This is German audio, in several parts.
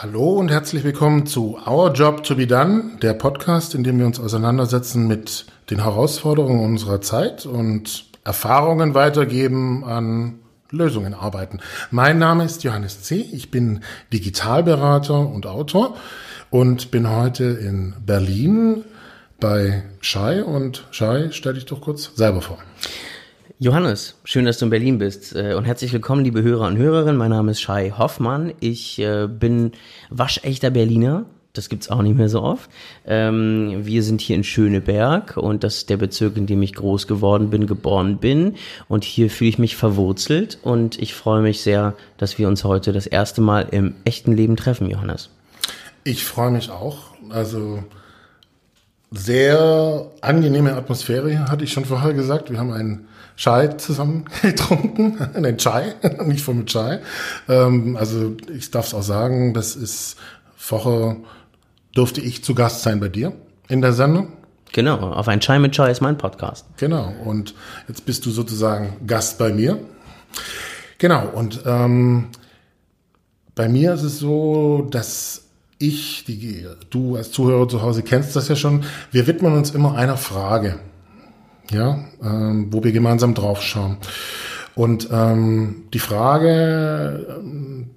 Hallo und herzlich willkommen zu Our Job to be Done, der Podcast, in dem wir uns auseinandersetzen mit den Herausforderungen unserer Zeit und Erfahrungen weitergeben an Lösungen arbeiten. Mein Name ist Johannes C. Ich bin Digitalberater und Autor und bin heute in Berlin bei Shai und Shai, stell dich doch kurz selber vor. Johannes, schön, dass du in Berlin bist äh, und herzlich willkommen, liebe Hörer und Hörerinnen. Mein Name ist Shai Hoffmann. Ich äh, bin waschechter Berliner. Das gibt's auch nicht mehr so oft. Ähm, wir sind hier in Schöneberg und das ist der Bezirk, in dem ich groß geworden bin, geboren bin. Und hier fühle ich mich verwurzelt und ich freue mich sehr, dass wir uns heute das erste Mal im echten Leben treffen, Johannes. Ich freue mich auch. Also sehr angenehme Atmosphäre hatte ich schon vorher gesagt. Wir haben einen Chai zusammen getrunken, einen Chai, nicht von mit Chai. Ähm, also ich darf es auch sagen, das ist vorher durfte ich zu Gast sein bei dir in der Sendung. Genau, auf ein Chai mit Chai ist mein Podcast. Genau, und jetzt bist du sozusagen Gast bei mir. Genau, und ähm, bei mir ist es so, dass ich, die, du als Zuhörer zu Hause kennst das ja schon, wir widmen uns immer einer Frage ja, ähm, wo wir gemeinsam draufschauen. Und ähm, die Frage,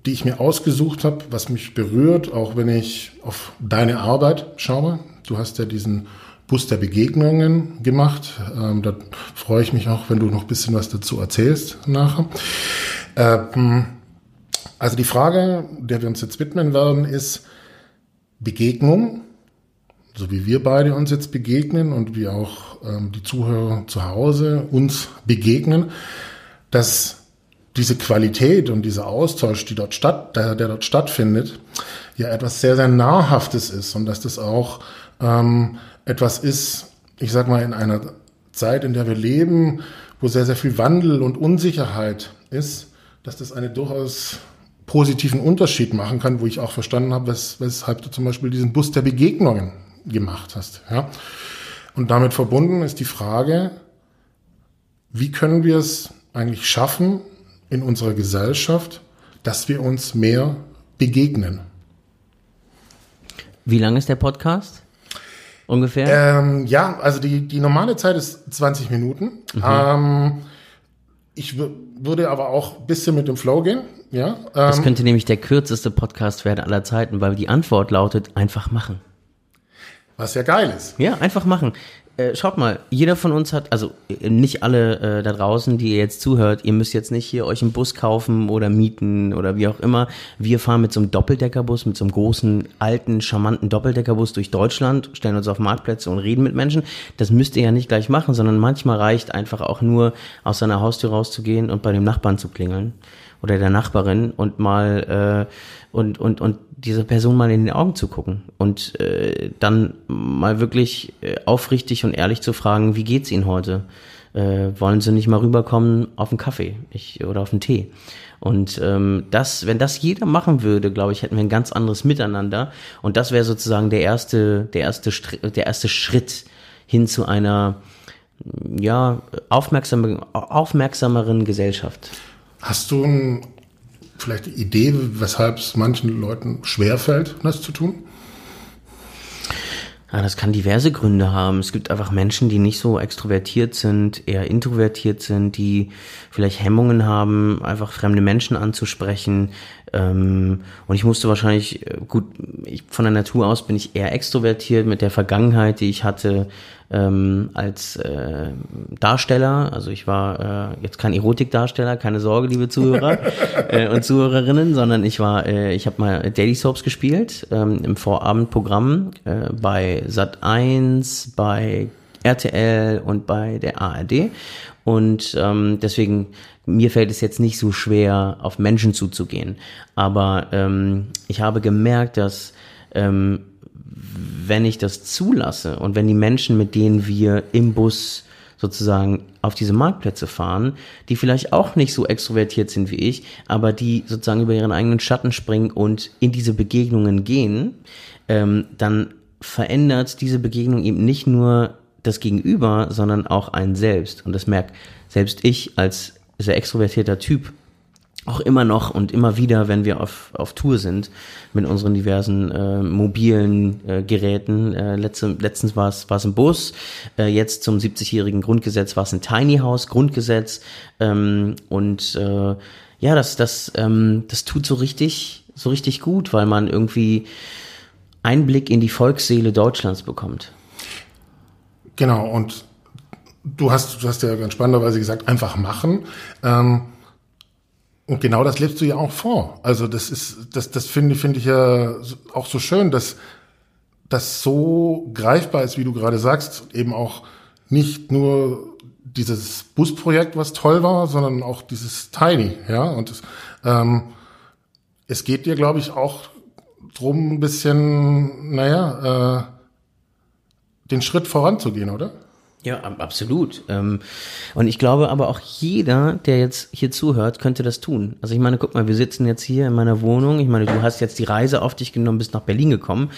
die ich mir ausgesucht habe, was mich berührt, auch wenn ich auf deine Arbeit schaue, du hast ja diesen Bus der Begegnungen gemacht. Ähm, da freue ich mich auch, wenn du noch ein bisschen was dazu erzählst nachher. Ähm, also die Frage, der wir uns jetzt widmen werden, ist Begegnung so wie wir beide uns jetzt begegnen und wie auch ähm, die Zuhörer zu Hause uns begegnen, dass diese Qualität und dieser Austausch, die dort statt, der, der dort stattfindet, ja etwas sehr, sehr Nahrhaftes ist und dass das auch ähm, etwas ist, ich sag mal, in einer Zeit, in der wir leben, wo sehr, sehr viel Wandel und Unsicherheit ist, dass das eine durchaus positiven Unterschied machen kann, wo ich auch verstanden habe, wes weshalb du zum Beispiel diesen Bus der Begegnungen gemacht hast. Ja? Und damit verbunden ist die Frage, wie können wir es eigentlich schaffen in unserer Gesellschaft, dass wir uns mehr begegnen? Wie lang ist der Podcast? Ungefähr? Ähm, ja, also die, die normale Zeit ist 20 Minuten. Mhm. Ähm, ich würde aber auch ein bisschen mit dem Flow gehen. Ja, ähm, das könnte nämlich der kürzeste Podcast werden aller Zeiten, weil die Antwort lautet einfach machen. Was ja geil ist. Ja, einfach machen. Äh, schaut mal, jeder von uns hat, also äh, nicht alle äh, da draußen, die ihr jetzt zuhört, ihr müsst jetzt nicht hier euch einen Bus kaufen oder mieten oder wie auch immer. Wir fahren mit so einem Doppeldeckerbus, mit so einem großen, alten, charmanten Doppeldeckerbus durch Deutschland, stellen uns auf Marktplätze und reden mit Menschen. Das müsst ihr ja nicht gleich machen, sondern manchmal reicht einfach auch nur, aus seiner Haustür rauszugehen und bei dem Nachbarn zu klingeln oder der Nachbarin und mal äh, und und und dieser Person mal in die Augen zu gucken und äh, dann mal wirklich äh, aufrichtig und ehrlich zu fragen, wie geht's Ihnen heute? Äh, wollen Sie nicht mal rüberkommen auf einen Kaffee ich, oder auf einen Tee? Und ähm, das, wenn das jeder machen würde, glaube ich, hätten wir ein ganz anderes Miteinander. Und das wäre sozusagen der erste, der erste, der erste Schritt hin zu einer ja aufmerksam, aufmerksameren Gesellschaft. Hast du ein, vielleicht eine Idee, weshalb es manchen Leuten schwerfällt, das zu tun? Ja, das kann diverse Gründe haben. Es gibt einfach Menschen, die nicht so extrovertiert sind, eher introvertiert sind, die vielleicht Hemmungen haben, einfach fremde Menschen anzusprechen. Ähm, und ich musste wahrscheinlich, äh, gut, ich, von der Natur aus bin ich eher extrovertiert mit der Vergangenheit, die ich hatte, ähm, als äh, Darsteller. Also ich war äh, jetzt kein Erotikdarsteller, keine Sorge, liebe Zuhörer äh, und Zuhörerinnen, sondern ich war, äh, ich habe mal Daily Soaps gespielt ähm, im Vorabendprogramm äh, bei Sat 1, bei RTL und bei der ARD. Und ähm, deswegen, mir fällt es jetzt nicht so schwer, auf Menschen zuzugehen. Aber ähm, ich habe gemerkt, dass ähm, wenn ich das zulasse und wenn die Menschen, mit denen wir im Bus sozusagen auf diese Marktplätze fahren, die vielleicht auch nicht so extrovertiert sind wie ich, aber die sozusagen über ihren eigenen Schatten springen und in diese Begegnungen gehen, ähm, dann verändert diese Begegnung eben nicht nur das Gegenüber, sondern auch einen selbst. Und das merkt selbst ich als sehr extrovertierter Typ auch immer noch und immer wieder, wenn wir auf, auf Tour sind mit unseren diversen äh, mobilen äh, Geräten. Äh, letzte, letztens war es war es ein Bus, äh, jetzt zum 70-jährigen Grundgesetz war es ein Tiny House Grundgesetz ähm, und äh, ja, das das ähm, das tut so richtig so richtig gut, weil man irgendwie Einblick in die Volksseele Deutschlands bekommt. Genau und du hast du hast ja ganz spannenderweise gesagt einfach machen. Ähm, und genau das lebst du ja auch vor. Also das ist, das, das finde finde ich ja auch so schön, dass das so greifbar ist, wie du gerade sagst, eben auch nicht nur dieses Busprojekt, was toll war, sondern auch dieses Tiny, ja. Und es, ähm, es geht dir, glaube ich, auch drum, ein bisschen, naja, äh, den Schritt voranzugehen, oder? Ja, absolut. Ähm, und ich glaube aber auch jeder, der jetzt hier zuhört, könnte das tun. Also ich meine, guck mal, wir sitzen jetzt hier in meiner Wohnung. Ich meine, du hast jetzt die Reise auf dich genommen, bist nach Berlin gekommen.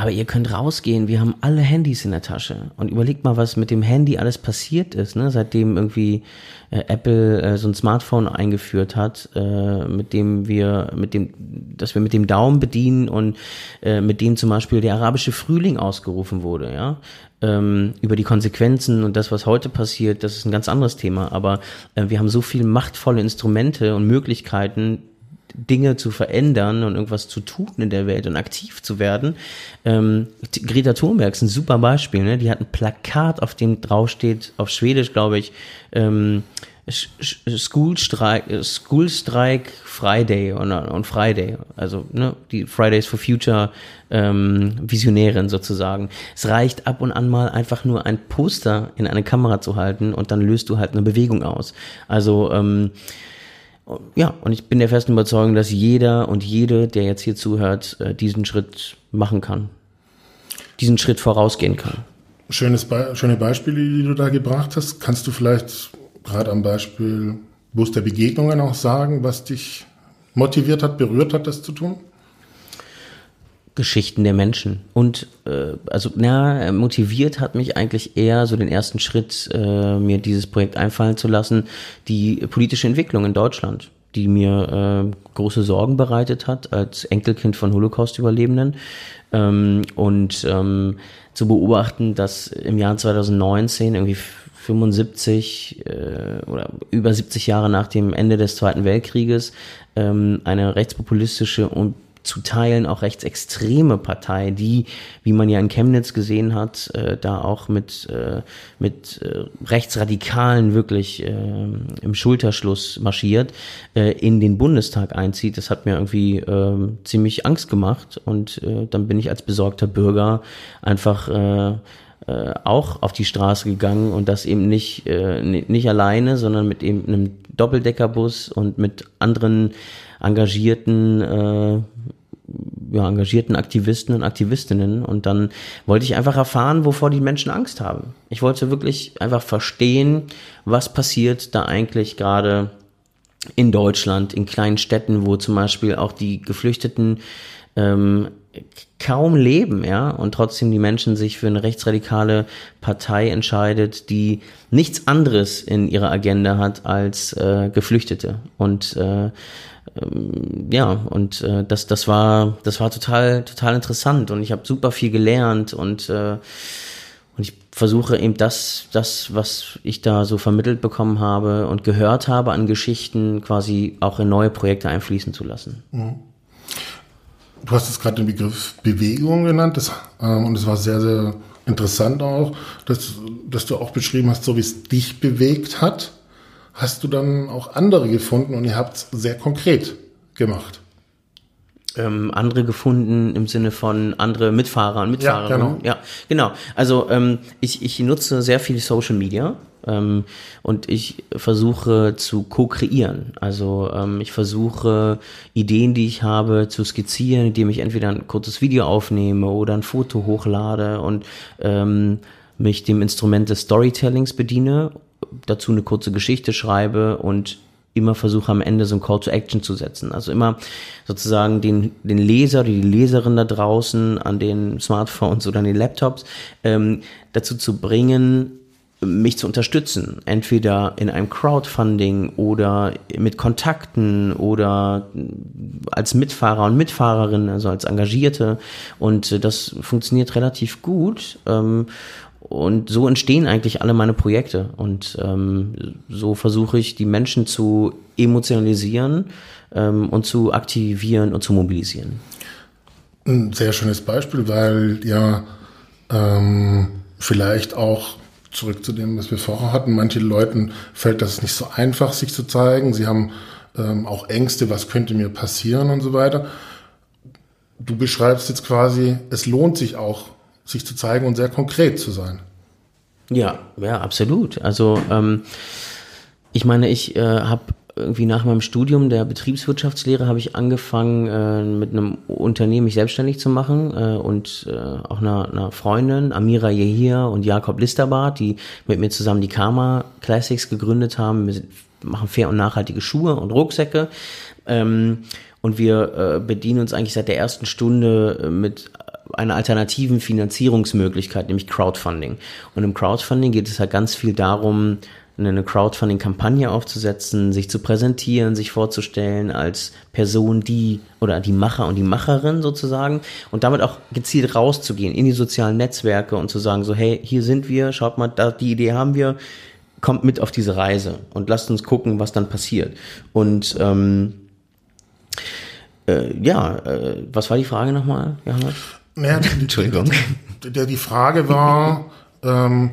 Aber ihr könnt rausgehen, wir haben alle Handys in der Tasche. Und überlegt mal, was mit dem Handy alles passiert ist, ne? seitdem irgendwie äh, Apple äh, so ein Smartphone eingeführt hat, äh, mit dem wir, mit dem, dass wir mit dem Daumen bedienen und äh, mit dem zum Beispiel der arabische Frühling ausgerufen wurde, ja. Ähm, über die Konsequenzen und das, was heute passiert, das ist ein ganz anderes Thema. Aber äh, wir haben so viele machtvolle Instrumente und Möglichkeiten, Dinge zu verändern und irgendwas zu tun in der Welt und aktiv zu werden. Ähm, Greta Thunberg ist ein super Beispiel. Ne? Die hat ein Plakat, auf dem draufsteht, auf Schwedisch, glaube ich, ähm, School Strike, School Strike Friday und, und Friday, also ne, die Fridays for Future ähm, Visionärin sozusagen. Es reicht ab und an mal einfach nur ein Poster in eine Kamera zu halten und dann löst du halt eine Bewegung aus. Also ähm, ja, und ich bin der festen Überzeugung, dass jeder und jede, der jetzt hier zuhört, äh, diesen Schritt machen kann. Diesen Schritt vorausgehen kann. Schönes Be schöne Beispiele, die du da gebracht hast. Kannst du vielleicht gerade am Beispiel Bus der Begegnungen auch sagen, was dich motiviert hat, berührt hat, das zu tun? Geschichten der Menschen. Und äh, also na, motiviert hat mich eigentlich eher so den ersten Schritt, äh, mir dieses Projekt einfallen zu lassen, die politische Entwicklung in Deutschland, die mir äh, große Sorgen bereitet hat als Enkelkind von Holocaust-Überlebenden. Ähm, und ähm, zu beobachten, dass im Jahr 2019 irgendwie 75 äh, oder über 70 Jahre nach dem Ende des Zweiten Weltkrieges ähm, eine rechtspopulistische und zu Teilen auch rechtsextreme Partei, die, wie man ja in Chemnitz gesehen hat, äh, da auch mit, äh, mit äh, Rechtsradikalen wirklich äh, im Schulterschluss marschiert, äh, in den Bundestag einzieht. Das hat mir irgendwie äh, ziemlich Angst gemacht und äh, dann bin ich als besorgter Bürger einfach äh, äh, auch auf die Straße gegangen und das eben nicht, äh, nicht alleine, sondern mit eben einem Doppeldeckerbus und mit anderen engagierten äh, ja, engagierten Aktivisten und Aktivistinnen und dann wollte ich einfach erfahren, wovor die Menschen Angst haben. Ich wollte wirklich einfach verstehen, was passiert da eigentlich gerade in Deutschland, in kleinen Städten, wo zum Beispiel auch die Geflüchteten ähm, kaum leben, ja, und trotzdem die Menschen sich für eine rechtsradikale Partei entscheidet, die nichts anderes in ihrer Agenda hat als äh, Geflüchtete. Und äh, ja, und äh, das, das war, das war total, total interessant und ich habe super viel gelernt und äh, und ich versuche eben das, das, was ich da so vermittelt bekommen habe und gehört habe an Geschichten, quasi auch in neue Projekte einfließen zu lassen. Mhm. Du hast jetzt gerade den Begriff Bewegung genannt, das, ähm, und es war sehr, sehr interessant auch, dass, dass du auch beschrieben hast, so wie es dich bewegt hat hast du dann auch andere gefunden und ihr habt es sehr konkret gemacht. Ähm, andere gefunden im Sinne von andere Mitfahrer und Mitfahrerinnen. Ja, genau. Ja, genau. Also ähm, ich, ich nutze sehr viel Social Media ähm, und ich versuche zu co-kreieren. Also ähm, ich versuche Ideen, die ich habe, zu skizzieren, indem ich entweder ein kurzes Video aufnehme oder ein Foto hochlade und ähm, mich dem Instrument des Storytellings bediene dazu eine kurze Geschichte schreibe und immer versuche am Ende so ein Call to Action zu setzen. Also immer sozusagen den, den Leser oder die Leserin da draußen an den Smartphones oder an den Laptops ähm, dazu zu bringen, mich zu unterstützen, entweder in einem Crowdfunding oder mit Kontakten oder als Mitfahrer und Mitfahrerin, also als Engagierte. Und äh, das funktioniert relativ gut. Und so entstehen eigentlich alle meine Projekte. Und ähm, so versuche ich, die Menschen zu emotionalisieren ähm, und zu aktivieren und zu mobilisieren. Ein sehr schönes Beispiel, weil ja ähm, vielleicht auch zurück zu dem, was wir vorher hatten. Manche Leuten fällt das nicht so einfach, sich zu zeigen. Sie haben ähm, auch Ängste, was könnte mir passieren und so weiter. Du beschreibst jetzt quasi, es lohnt sich auch, sich zu zeigen und sehr konkret zu sein. Ja, ja, absolut. Also ähm, ich meine, ich äh, habe irgendwie nach meinem Studium der Betriebswirtschaftslehre habe ich angefangen, äh, mit einem Unternehmen mich selbstständig zu machen äh, und äh, auch einer, einer Freundin, Amira Yehir und Jakob Listerbart, die mit mir zusammen die Karma Classics gegründet haben. Wir machen fair und nachhaltige Schuhe und Rucksäcke. Ähm, und wir äh, bedienen uns eigentlich seit der ersten Stunde äh, mit einer alternativen Finanzierungsmöglichkeit, nämlich Crowdfunding. Und im Crowdfunding geht es halt ganz viel darum, eine Crowdfunding-Kampagne aufzusetzen, sich zu präsentieren, sich vorzustellen als Person, die oder die Macher und die Macherin sozusagen und damit auch gezielt rauszugehen in die sozialen Netzwerke und zu sagen so, hey, hier sind wir, schaut mal, da, die Idee haben wir, kommt mit auf diese Reise und lasst uns gucken, was dann passiert. Und ähm, äh, ja, äh, was war die Frage nochmal, Johannes? Naja, Entschuldigung. Die, die Frage war, ähm,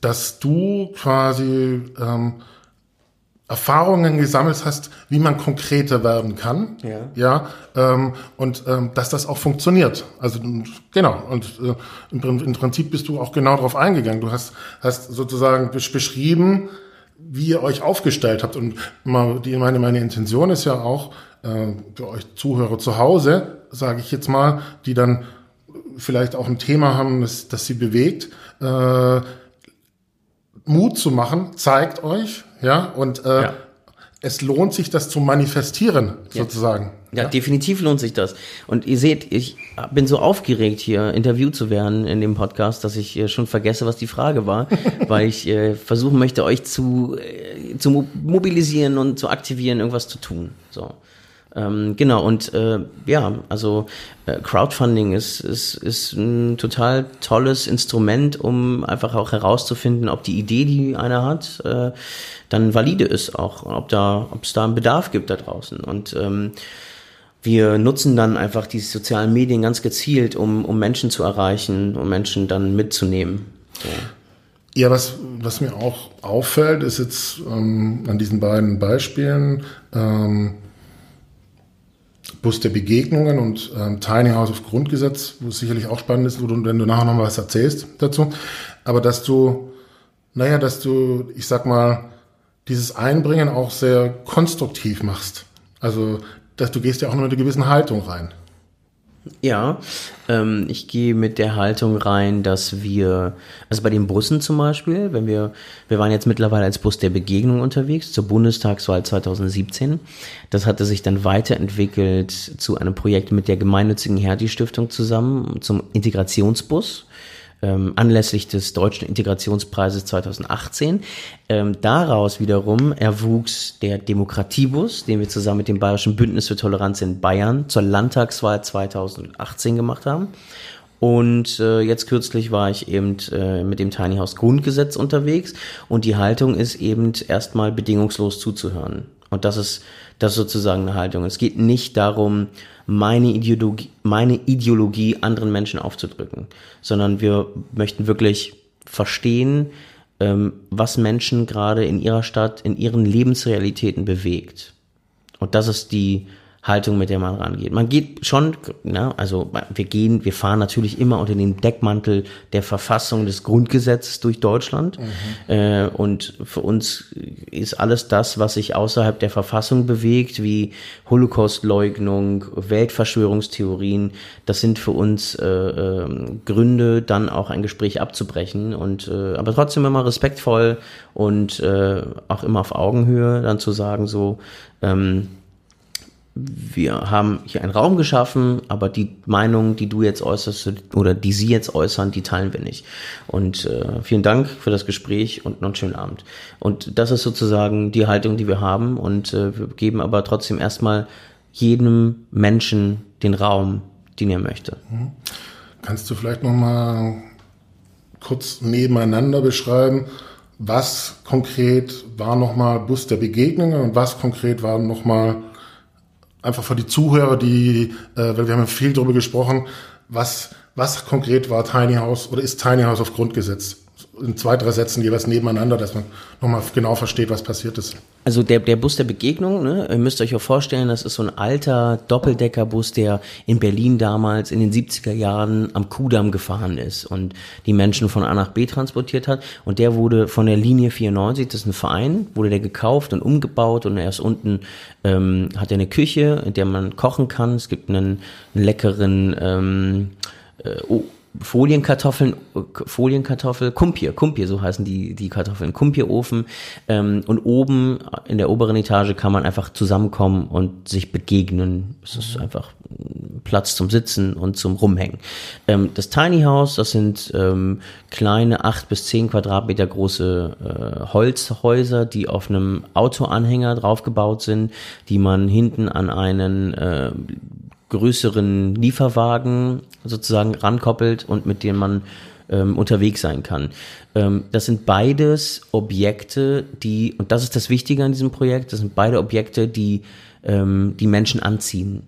dass du quasi ähm, Erfahrungen gesammelt hast, wie man konkreter werden kann. Ja. Ja. Ähm, und ähm, dass das auch funktioniert. Also genau. Und äh, im, im, Prinzip bist du auch genau darauf eingegangen. Du hast, hast sozusagen beschrieben, wie ihr euch aufgestellt habt. Und die, meine, meine Intention ist ja auch, äh, für euch Zuhörer zu Hause, sage ich jetzt mal, die dann vielleicht auch ein Thema haben, das, das sie bewegt, äh, Mut zu machen, zeigt euch, ja, und äh, ja. Es lohnt sich, das zu manifestieren, sozusagen. Ja, ja, definitiv lohnt sich das. Und ihr seht, ich bin so aufgeregt, hier interviewt zu werden in dem Podcast, dass ich äh, schon vergesse, was die Frage war, weil ich äh, versuchen möchte, euch zu, äh, zu mobilisieren und zu aktivieren, irgendwas zu tun. So. Ähm, genau, und äh, ja, also äh, Crowdfunding ist, ist, ist ein total tolles Instrument, um einfach auch herauszufinden, ob die Idee, die einer hat, äh, dann valide ist auch, ob da, ob es da einen Bedarf gibt da draußen. Und ähm, wir nutzen dann einfach die sozialen Medien ganz gezielt, um, um Menschen zu erreichen, um Menschen dann mitzunehmen. So. Ja, was, was mir auch auffällt, ist jetzt ähm, an diesen beiden Beispielen, ähm, Bus der Begegnungen und ähm, Tiny House of Grundgesetz, wo es sicherlich auch spannend ist, wo du, wenn du nachher noch mal was erzählst dazu. Aber dass du, naja, dass du, ich sag mal, dieses Einbringen auch sehr konstruktiv machst. Also, dass du gehst ja auch nur mit einer gewissen Haltung rein. Ja, ähm, ich gehe mit der Haltung rein, dass wir, also bei den Bussen zum Beispiel, wenn wir, wir waren jetzt mittlerweile als Bus der Begegnung unterwegs zur Bundestagswahl 2017. Das hatte sich dann weiterentwickelt zu einem Projekt mit der gemeinnützigen Hertie Stiftung zusammen zum Integrationsbus ähm, anlässlich des Deutschen Integrationspreises 2018. Ähm, daraus wiederum erwuchs der Demokratiebus, den wir zusammen mit dem Bayerischen Bündnis für Toleranz in Bayern zur Landtagswahl 2018 gemacht haben. Und äh, jetzt kürzlich war ich eben äh, mit dem Tiny House Grundgesetz unterwegs und die Haltung ist eben erstmal bedingungslos zuzuhören. Und das ist, das ist sozusagen eine Haltung. Es geht nicht darum, meine Ideologie, meine Ideologie anderen Menschen aufzudrücken, sondern wir möchten wirklich verstehen, ähm, was Menschen gerade in ihrer Stadt, in ihren Lebensrealitäten bewegt. Und das ist die, Haltung, mit der man rangeht. Man geht schon, ne, also wir gehen, wir fahren natürlich immer unter dem Deckmantel der Verfassung des Grundgesetzes durch Deutschland. Mhm. Äh, und für uns ist alles das, was sich außerhalb der Verfassung bewegt, wie Holocaustleugnung, Weltverschwörungstheorien, das sind für uns äh, äh, Gründe, dann auch ein Gespräch abzubrechen. Und äh, aber trotzdem immer respektvoll und äh, auch immer auf Augenhöhe dann zu sagen, so, ähm, wir haben hier einen Raum geschaffen, aber die Meinung, die du jetzt äußerst oder die sie jetzt äußern, die teilen wir nicht. Und äh, vielen Dank für das Gespräch und noch einen schönen Abend. Und das ist sozusagen die Haltung, die wir haben. Und äh, wir geben aber trotzdem erstmal jedem Menschen den Raum, den er möchte. Mhm. Kannst du vielleicht noch mal kurz nebeneinander beschreiben, was konkret war noch mal Bus der Begegnungen und was konkret war noch mal einfach für die Zuhörer, die, äh, weil wir haben viel darüber gesprochen, was, was konkret war Tiny House oder ist Tiny House auf Grundgesetz? In zwei, drei Sätzen jeweils nebeneinander, dass man nochmal genau versteht, was passiert ist. Also der, der Bus der Begegnung, ne, ihr müsst euch auch vorstellen, das ist so ein alter Doppeldeckerbus, der in Berlin damals in den 70er Jahren am Kudamm gefahren ist und die Menschen von A nach B transportiert hat. Und der wurde von der Linie 94, das ist ein Verein, wurde der gekauft und umgebaut und erst unten ähm, hat er eine Küche, in der man kochen kann. Es gibt einen, einen leckeren ähm, äh, Folienkartoffeln, Folienkartoffel, Kumpir, Kumpir, so heißen die, die Kartoffeln, Kumpierofen. Ähm, und oben in der oberen Etage kann man einfach zusammenkommen und sich begegnen. Es ist mhm. einfach Platz zum Sitzen und zum Rumhängen. Ähm, das Tiny House, das sind ähm, kleine acht bis zehn Quadratmeter große äh, Holzhäuser, die auf einem Autoanhänger draufgebaut sind, die man hinten an einen äh, größeren Lieferwagen sozusagen rankoppelt und mit dem man ähm, unterwegs sein kann. Ähm, das sind beides Objekte, die, und das ist das Wichtige an diesem Projekt, das sind beide Objekte, die ähm, die Menschen anziehen.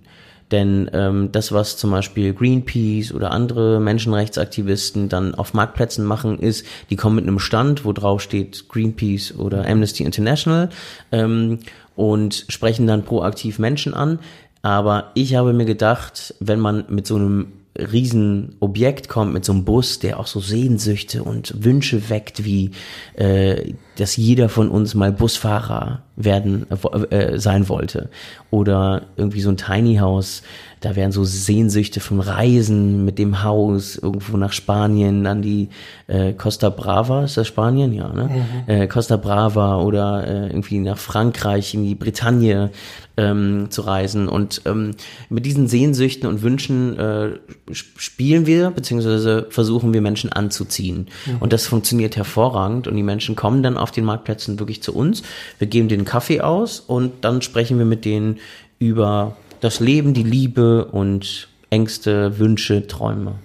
Denn ähm, das, was zum Beispiel Greenpeace oder andere Menschenrechtsaktivisten dann auf Marktplätzen machen, ist, die kommen mit einem Stand, wo drauf steht Greenpeace oder Amnesty International ähm, und sprechen dann proaktiv Menschen an. Aber ich habe mir gedacht, wenn man mit so einem Riesenobjekt kommt, mit so einem Bus, der auch so Sehnsüchte und Wünsche weckt, wie äh, dass jeder von uns mal Busfahrer werden äh, äh, sein wollte. Oder irgendwie so ein Tiny House, da wären so Sehnsüchte von Reisen mit dem Haus irgendwo nach Spanien, an die äh, Costa Brava, ist das Spanien? Ja, ne? Mhm. Äh, Costa Brava oder äh, irgendwie nach Frankreich, in die Bretagne ähm, zu reisen. Und ähm, mit diesen Sehnsüchten und Wünschen äh, spielen wir, beziehungsweise versuchen wir Menschen anzuziehen. Mhm. Und das funktioniert hervorragend und die Menschen kommen dann auf den Marktplätzen wirklich zu uns. Wir geben den Kaffee aus und dann sprechen wir mit denen über das Leben, die Liebe und Ängste, Wünsche, Träume.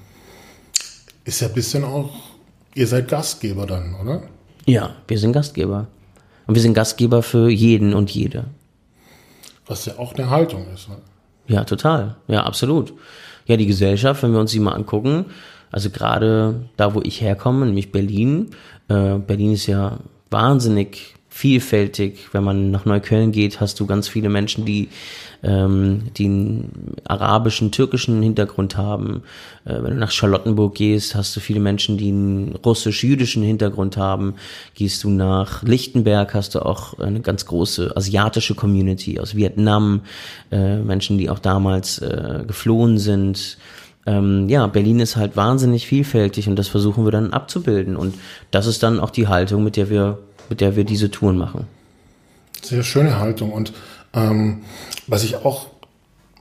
Ist ja ein bisschen auch, ihr seid Gastgeber dann, oder? Ja, wir sind Gastgeber. Und wir sind Gastgeber für jeden und jede. Was ja auch eine Haltung ist. Ne? Ja, total. Ja, absolut. Ja, die Gesellschaft, wenn wir uns die mal angucken, also gerade da, wo ich herkomme, nämlich Berlin. Äh, Berlin ist ja wahnsinnig vielfältig. Wenn man nach Neukölln geht, hast du ganz viele Menschen, die, ähm, die einen arabischen, türkischen Hintergrund haben. Äh, wenn du nach Charlottenburg gehst, hast du viele Menschen, die einen russisch-jüdischen Hintergrund haben. Gehst du nach Lichtenberg, hast du auch eine ganz große asiatische Community aus Vietnam, äh, Menschen, die auch damals äh, geflohen sind ähm, ja, Berlin ist halt wahnsinnig vielfältig und das versuchen wir dann abzubilden. Und das ist dann auch die Haltung, mit der wir, mit der wir diese Touren machen. Sehr schöne Haltung. Und ähm, was ich auch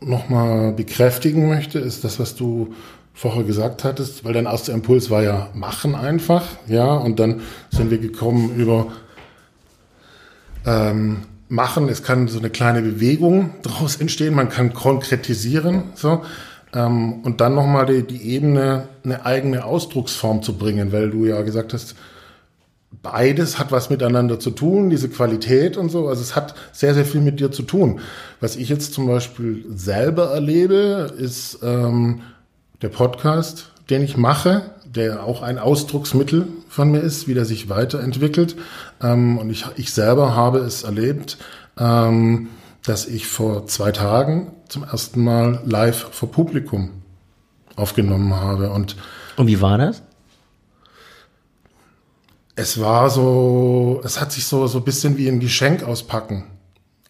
nochmal bekräftigen möchte, ist das, was du vorher gesagt hattest, weil dein erster Impuls war ja machen einfach, ja, und dann sind wir gekommen über ähm, machen, es kann so eine kleine Bewegung daraus entstehen, man kann konkretisieren, so. Ähm, und dann nochmal die, die Ebene, eine eigene Ausdrucksform zu bringen, weil du ja gesagt hast, beides hat was miteinander zu tun, diese Qualität und so. Also es hat sehr, sehr viel mit dir zu tun. Was ich jetzt zum Beispiel selber erlebe, ist ähm, der Podcast, den ich mache, der auch ein Ausdrucksmittel von mir ist, wie der sich weiterentwickelt. Ähm, und ich, ich selber habe es erlebt, ähm, dass ich vor zwei Tagen zum ersten Mal live vor Publikum aufgenommen habe. Und, und wie war das? Es war so, es hat sich so, so ein bisschen wie ein Geschenk auspacken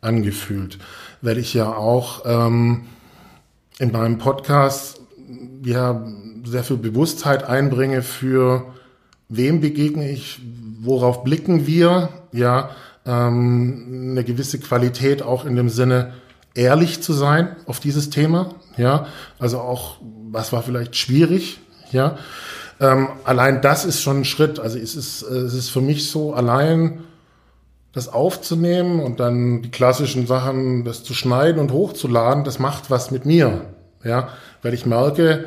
angefühlt, weil ich ja auch ähm, in meinem Podcast ja sehr viel Bewusstheit einbringe für wem begegne ich, worauf blicken wir, ja, ähm, eine gewisse Qualität auch in dem Sinne, ehrlich zu sein auf dieses Thema. Ja, also auch, was war vielleicht schwierig. Ja, ähm, allein das ist schon ein Schritt. Also es ist, äh, es ist für mich so, allein das aufzunehmen und dann die klassischen Sachen, das zu schneiden und hochzuladen, das macht was mit mir. Ja, weil ich merke,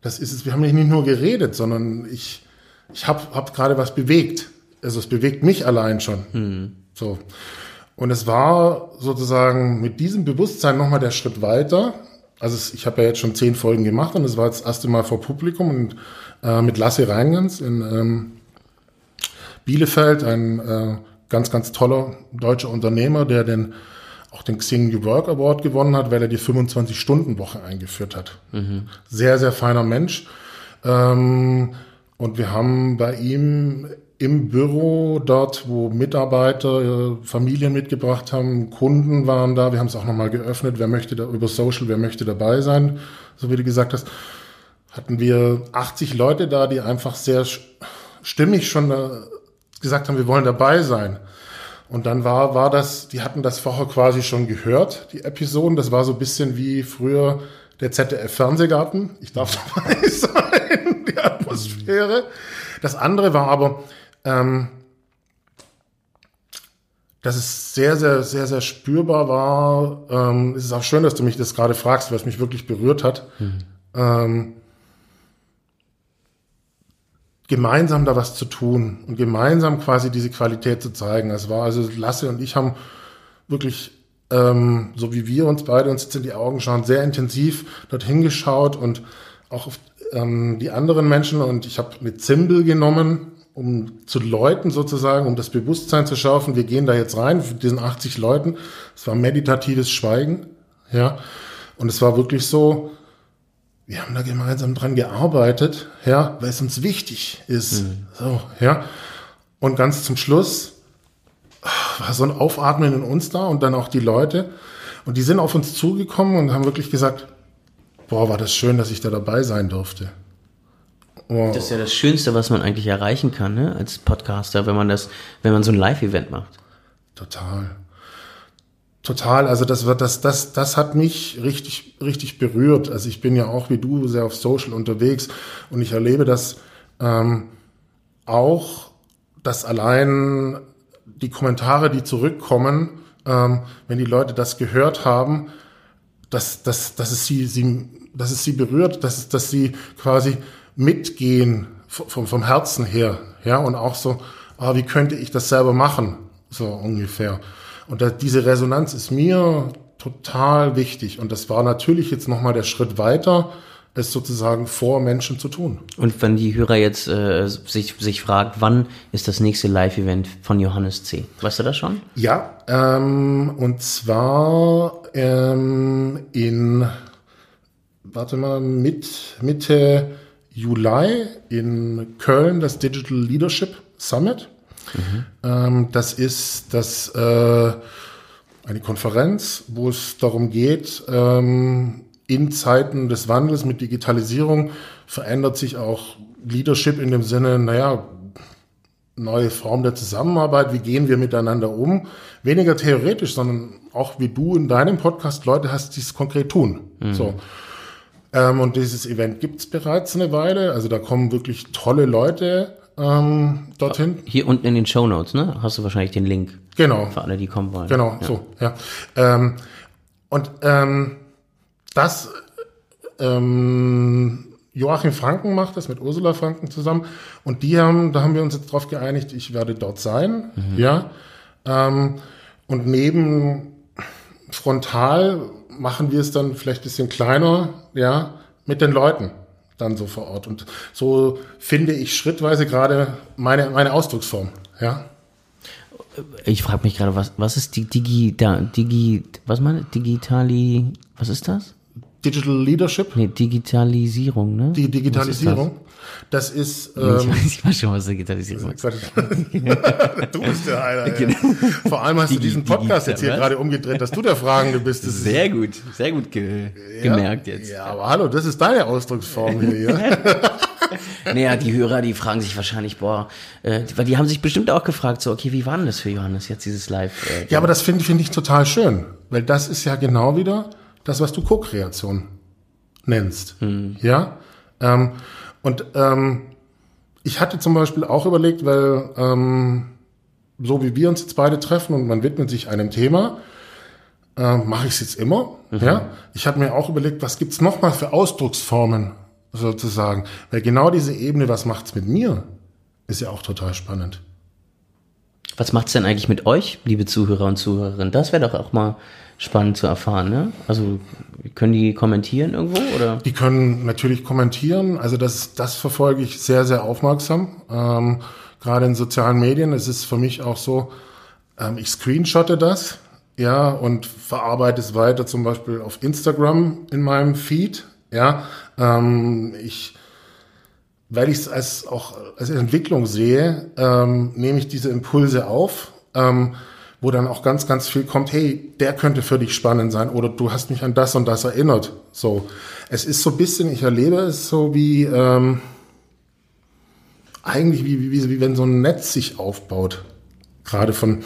das ist es, wir haben nicht nur geredet, sondern ich, ich habe hab gerade was bewegt. Also es bewegt mich allein schon. Mhm. So. Und es war sozusagen mit diesem Bewusstsein nochmal der Schritt weiter. Also es, ich habe ja jetzt schon zehn Folgen gemacht und es war das erste Mal vor Publikum und äh, mit Lasse Reingans in ähm, Bielefeld, ein äh, ganz, ganz toller deutscher Unternehmer, der den auch den Xing New Work Award gewonnen hat, weil er die 25-Stunden-Woche eingeführt hat. Mhm. Sehr, sehr feiner Mensch. Ähm, und wir haben bei ihm im Büro dort, wo Mitarbeiter äh, Familien mitgebracht haben, Kunden waren da. Wir haben es auch nochmal geöffnet. Wer möchte da über Social, wer möchte dabei sein, so wie du gesagt hast. Hatten wir 80 Leute da, die einfach sehr stimmig schon äh, gesagt haben, wir wollen dabei sein. Und dann war, war das, die hatten das vorher quasi schon gehört, die Episoden. Das war so ein bisschen wie früher der ZDF-Fernsehgarten. Ich darf dabei sein, die Atmosphäre. Das andere war aber, ähm, dass es sehr, sehr, sehr, sehr spürbar war. Ähm, es ist auch schön, dass du mich das gerade fragst, weil es mich wirklich berührt hat. Mhm. Ähm, gemeinsam da was zu tun und gemeinsam quasi diese Qualität zu zeigen. Es war also Lasse und ich haben wirklich, ähm, so wie wir uns beide uns jetzt in die Augen schauen, sehr intensiv dorthin geschaut und auch auf ähm, die anderen Menschen. Und ich habe eine Zimbel genommen um zu läuten sozusagen, um das Bewusstsein zu schaffen, wir gehen da jetzt rein, diesen 80 Leuten. Es war meditatives Schweigen, ja. Und es war wirklich so, wir haben da gemeinsam dran gearbeitet, ja, weil es uns wichtig ist. Mhm. So, ja. Und ganz zum Schluss war so ein Aufatmen in uns da und dann auch die Leute. Und die sind auf uns zugekommen und haben wirklich gesagt, boah, war das schön, dass ich da dabei sein durfte. Oh. Das ist ja das Schönste, was man eigentlich erreichen kann, ne? als Podcaster, wenn man das, wenn man so ein Live-Event macht. Total. Total. Also das wird, das, das, das hat mich richtig, richtig berührt. Also ich bin ja auch wie du sehr auf Social unterwegs und ich erlebe das ähm, auch, dass allein die Kommentare, die zurückkommen, ähm, wenn die Leute das gehört haben, dass, dass, dass es sie, sie, dass es sie berührt, dass, dass sie quasi mitgehen vom, vom Herzen her, ja, und auch so, ah, wie könnte ich das selber machen, so ungefähr. Und da, diese Resonanz ist mir total wichtig. Und das war natürlich jetzt nochmal der Schritt weiter, es sozusagen vor Menschen zu tun. Und wenn die Hörer jetzt äh, sich, sich fragt, wann ist das nächste Live-Event von Johannes C? Weißt du das schon? Ja, ähm, und zwar ähm, in, warte mal, mit, Mitte Juli in Köln das Digital Leadership Summit. Mhm. Das ist das, äh, eine Konferenz, wo es darum geht, ähm, in Zeiten des Wandels mit Digitalisierung verändert sich auch Leadership in dem Sinne, naja, neue Form der Zusammenarbeit, wie gehen wir miteinander um? Weniger theoretisch, sondern auch wie du in deinem Podcast Leute hast, die es konkret tun. Mhm. So. Ähm, und dieses Event gibt's bereits eine Weile. Also da kommen wirklich tolle Leute ähm, dorthin. Hier unten in den Show Notes, ne? Hast du wahrscheinlich den Link. Genau. Für alle, die kommen wollen. Genau, ja. so, ja. Ähm, und ähm, das ähm, Joachim Franken macht das mit Ursula Franken zusammen. Und die haben, da haben wir uns jetzt drauf geeinigt, ich werde dort sein. Mhm. Ja. Ähm, und neben frontal machen wir es dann vielleicht bisschen kleiner, ja, mit den Leuten dann so vor Ort. Und so finde ich schrittweise gerade meine, meine Ausdrucksform, ja. Ich frage mich gerade, was, was ist die Digi, da, Digi, was meine, Digitali, was ist das? Digital Leadership? Nee, Digitalisierung, ne? Die Digitalisierung. Das ist. Ähm, ich, weiß, ich weiß schon, was Digitalisierung ist. du bist der einer. Genau. Vor allem hast du diesen Podcast jetzt hier gerade umgedreht, dass du der Fragende bist. Das sehr gut, sehr gut ge ja, gemerkt jetzt. Ja, aber hallo, das ist deine Ausdrucksform hier. Ja? naja, die Hörer, die fragen sich wahrscheinlich, boah, äh, weil die haben sich bestimmt auch gefragt, so, okay, wie war denn das für Johannes jetzt, dieses Live? Äh, ja, aber das finde finde ich total schön, weil das ist ja genau wieder das, was du Co-Kreation nennst. Hm. Ja? Ähm, und ähm, ich hatte zum Beispiel auch überlegt, weil ähm, so wie wir uns jetzt beide treffen und man widmet sich einem Thema, äh, mache ich es jetzt immer. Mhm. Ja, ich habe mir auch überlegt, was gibt's noch mal für Ausdrucksformen sozusagen, weil genau diese Ebene, was macht's mit mir, ist ja auch total spannend. Was macht's denn eigentlich mit euch, liebe Zuhörer und Zuhörerinnen? Das wäre doch auch mal spannend zu erfahren, ne? Also können die kommentieren irgendwo oder? Die können natürlich kommentieren. Also das, das verfolge ich sehr, sehr aufmerksam. Ähm, Gerade in sozialen Medien. Es ist für mich auch so, ähm, ich screenshotte das ja, und verarbeite es weiter zum Beispiel auf Instagram in meinem Feed, ja, ähm, ich, weil ich es als auch als Entwicklung sehe, ähm, nehme ich diese Impulse auf, ähm, wo dann auch ganz, ganz viel kommt, hey, der könnte für dich spannend sein oder du hast mich an das und das erinnert. So, es ist so ein bisschen, ich erlebe es so wie ähm, eigentlich wie, wie, wie wenn so ein Netz sich aufbaut, gerade von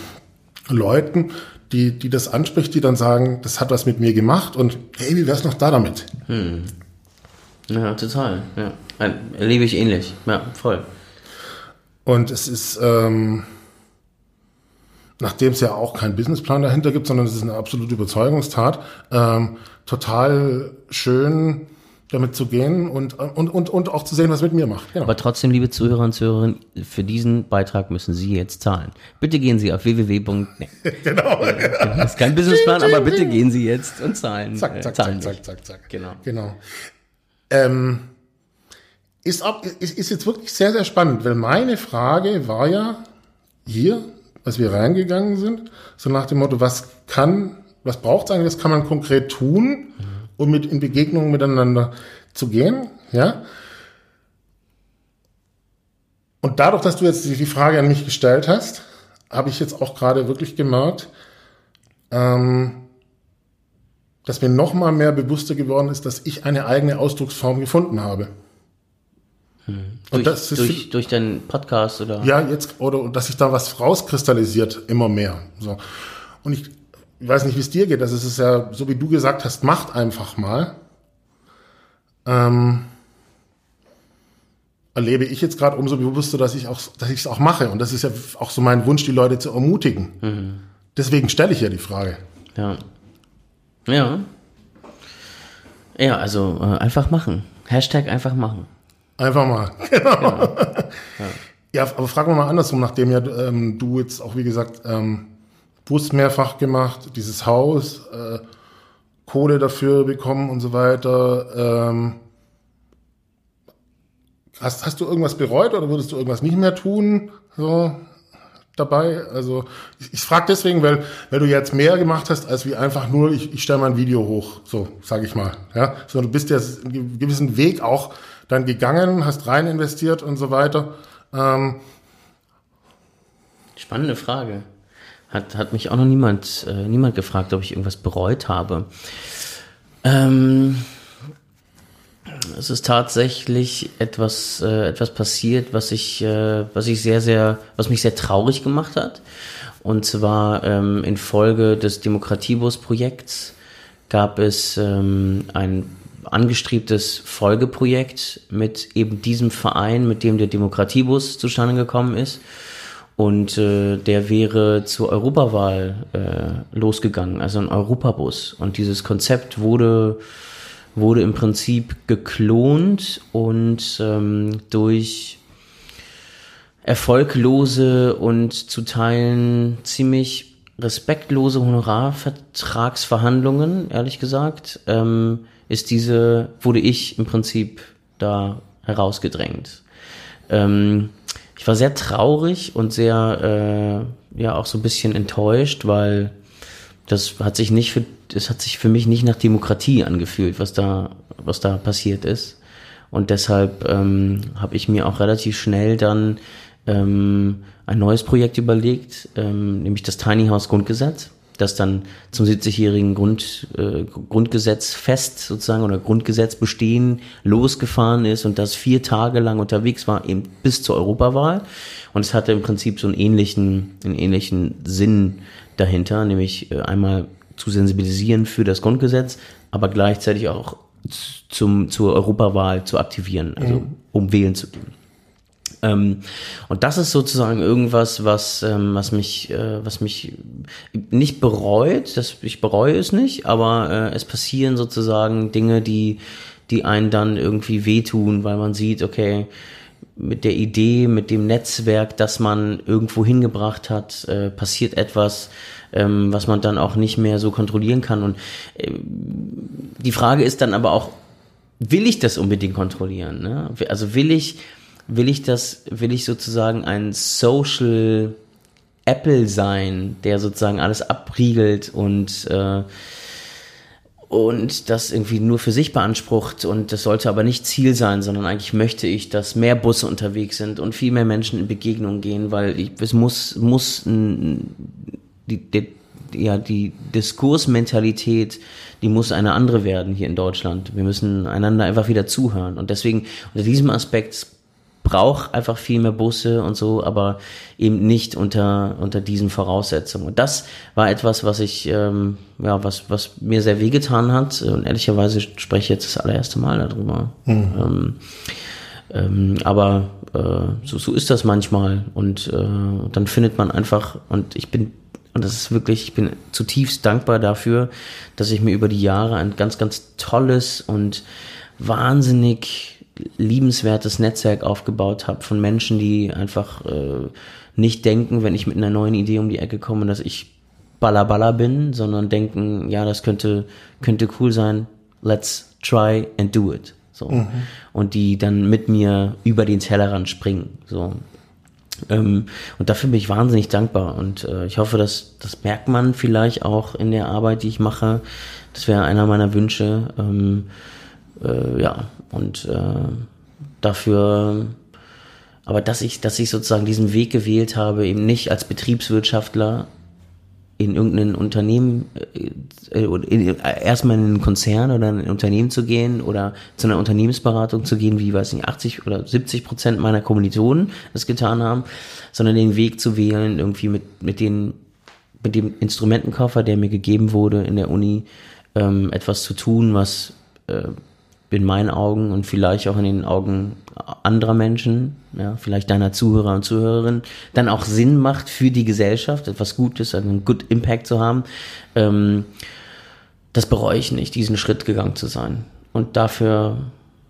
Leuten, die, die das anspricht, die dann sagen, das hat was mit mir gemacht und hey, wie wär's noch da damit? Hm. Ja, total. Ja. Erlebe ich ähnlich. Ja, voll. Und es ist, ähm, nachdem es ja auch keinen Businessplan dahinter gibt, sondern es ist eine absolute Überzeugungstat, ähm, total schön damit zu gehen und, und, und, und auch zu sehen, was mit mir macht. Genau. Aber trotzdem, liebe Zuhörer und Zuhörerinnen, für diesen Beitrag müssen Sie jetzt zahlen. Bitte gehen Sie auf www. Genau. Das ist kein Businessplan, aber bitte gehen Sie jetzt und zahlen. Zack, zack, äh, zahlen zack, zack, zack, zack. Genau. Genau. Ähm, ist, auch, ist, ist jetzt wirklich sehr, sehr spannend, weil meine Frage war ja hier, als wir reingegangen sind, so nach dem Motto, was kann, was braucht es eigentlich, was kann man konkret tun? Um mit in Begegnungen miteinander zu gehen, ja. Und dadurch, dass du jetzt die Frage an mich gestellt hast, habe ich jetzt auch gerade wirklich gemerkt, ähm, dass mir noch mal mehr bewusster geworden ist, dass ich eine eigene Ausdrucksform gefunden habe. Hm. Durch, und das ist durch, durch deinen Podcast oder? Ja, jetzt oder dass sich da was rauskristallisiert immer mehr. So und ich weiß nicht, wie es dir geht, das ist ja, so wie du gesagt hast, macht einfach mal. Ähm, erlebe ich jetzt gerade umso bewusster, dass ich auch, dass ich es auch mache. Und das ist ja auch so mein Wunsch, die Leute zu ermutigen. Mhm. Deswegen stelle ich ja die Frage. Ja. Ja. Ja, also äh, einfach machen. Hashtag einfach machen. Einfach mal. Genau. Ja, ja. ja aber fragen wir mal andersrum, nachdem ja ähm, du jetzt auch, wie gesagt, ähm, Bus mehrfach gemacht, dieses Haus, äh, Kohle dafür bekommen und so weiter. Ähm, hast, hast du irgendwas bereut oder würdest du irgendwas nicht mehr tun? So dabei? Also ich, ich frage deswegen, weil, weil du jetzt mehr gemacht hast, als wie einfach nur, ich, ich stelle mal ein Video hoch, so sage ich mal. Ja? So, du bist ja einen gewissen Weg auch dann gegangen, hast rein investiert und so weiter. Ähm, Spannende Frage. Hat, hat mich auch noch niemand, äh, niemand gefragt, ob ich irgendwas bereut habe. Ähm, es ist tatsächlich etwas, äh, etwas passiert, was ich, äh, was ich sehr, sehr, was mich sehr traurig gemacht hat. Und zwar ähm, in Folge des Demokratiebus-Projekts gab es ähm, ein angestrebtes Folgeprojekt mit eben diesem Verein, mit dem der Demokratiebus zustande gekommen ist. Und äh, der wäre zur Europawahl äh, losgegangen, also ein Europabus. Und dieses Konzept wurde, wurde im Prinzip geklont und ähm, durch erfolglose und zu Teilen ziemlich respektlose Honorarvertragsverhandlungen, ehrlich gesagt, ähm, ist diese, wurde ich im Prinzip da herausgedrängt. Ähm, ich war sehr traurig und sehr, äh, ja, auch so ein bisschen enttäuscht, weil das hat sich nicht für, das hat sich für mich nicht nach Demokratie angefühlt, was da, was da passiert ist. Und deshalb ähm, habe ich mir auch relativ schnell dann ähm, ein neues Projekt überlegt, ähm, nämlich das Tiny House Grundgesetz. das dann zum 70-jährigen Grund, äh, Grundgesetz fest sozusagen oder Grundgesetz bestehen losgefahren ist und das vier Tage lang unterwegs war, eben bis zur Europawahl. Und es hatte im Prinzip so einen ähnlichen, einen ähnlichen Sinn dahinter, nämlich äh, einmal zu sensibilisieren für das Grundgesetz, aber gleichzeitig auch zum, zur Europawahl zu aktivieren, also mhm. um wählen zu gehen. Ähm, und das ist sozusagen irgendwas, was, ähm, was mich, äh, was mich nicht bereut, das, ich bereue es nicht, aber äh, es passieren sozusagen Dinge, die, die einen dann irgendwie wehtun, weil man sieht, okay, mit der Idee, mit dem Netzwerk, das man irgendwo hingebracht hat, äh, passiert etwas, ähm, was man dann auch nicht mehr so kontrollieren kann. Und äh, die Frage ist dann aber auch, will ich das unbedingt kontrollieren? Ne? Also will ich will ich das, will ich sozusagen ein Social Apple sein, der sozusagen alles abriegelt und äh, und das irgendwie nur für sich beansprucht und das sollte aber nicht Ziel sein, sondern eigentlich möchte ich, dass mehr Busse unterwegs sind und viel mehr Menschen in Begegnung gehen, weil ich, es muss muss die, die, ja die Diskursmentalität, die muss eine andere werden hier in Deutschland. Wir müssen einander einfach wieder zuhören und deswegen unter diesem Aspekt braucht einfach viel mehr Busse und so, aber eben nicht unter, unter diesen Voraussetzungen. Und das war etwas, was ich, ähm, ja, was, was mir sehr wehgetan hat. Und ehrlicherweise spreche ich jetzt das allererste Mal darüber. Mhm. Ähm, ähm, aber äh, so, so ist das manchmal. Und äh, dann findet man einfach, und ich bin und das ist wirklich, ich bin zutiefst dankbar dafür, dass ich mir über die Jahre ein ganz, ganz tolles und wahnsinnig liebenswertes Netzwerk aufgebaut habe von Menschen, die einfach äh, nicht denken, wenn ich mit einer neuen Idee um die Ecke komme, dass ich Balla bin, sondern denken, ja, das könnte, könnte cool sein, let's try and do it. So. Mhm. Und die dann mit mir über den Tellerrand springen. So. Ähm, und dafür bin ich wahnsinnig dankbar. Und äh, ich hoffe, dass das merkt man vielleicht auch in der Arbeit, die ich mache. Das wäre einer meiner Wünsche. Ähm, äh, ja, und äh, dafür, aber dass ich, dass ich sozusagen diesen Weg gewählt habe, eben nicht als Betriebswirtschaftler in irgendein Unternehmen, äh, in, erstmal in einen Konzern oder in ein Unternehmen zu gehen oder zu einer Unternehmensberatung zu gehen, wie, weiß nicht, 80 oder 70 Prozent meiner Kommilitonen das getan haben, sondern den Weg zu wählen, irgendwie mit, mit den, mit dem Instrumentenkoffer, der mir gegeben wurde in der Uni, ähm, etwas zu tun, was äh, in meinen Augen und vielleicht auch in den Augen anderer Menschen, ja, vielleicht deiner Zuhörer und Zuhörerin, dann auch Sinn macht für die Gesellschaft, etwas Gutes, also einen Good Impact zu haben, ähm, das bereue ich nicht, diesen Schritt gegangen zu sein. Und dafür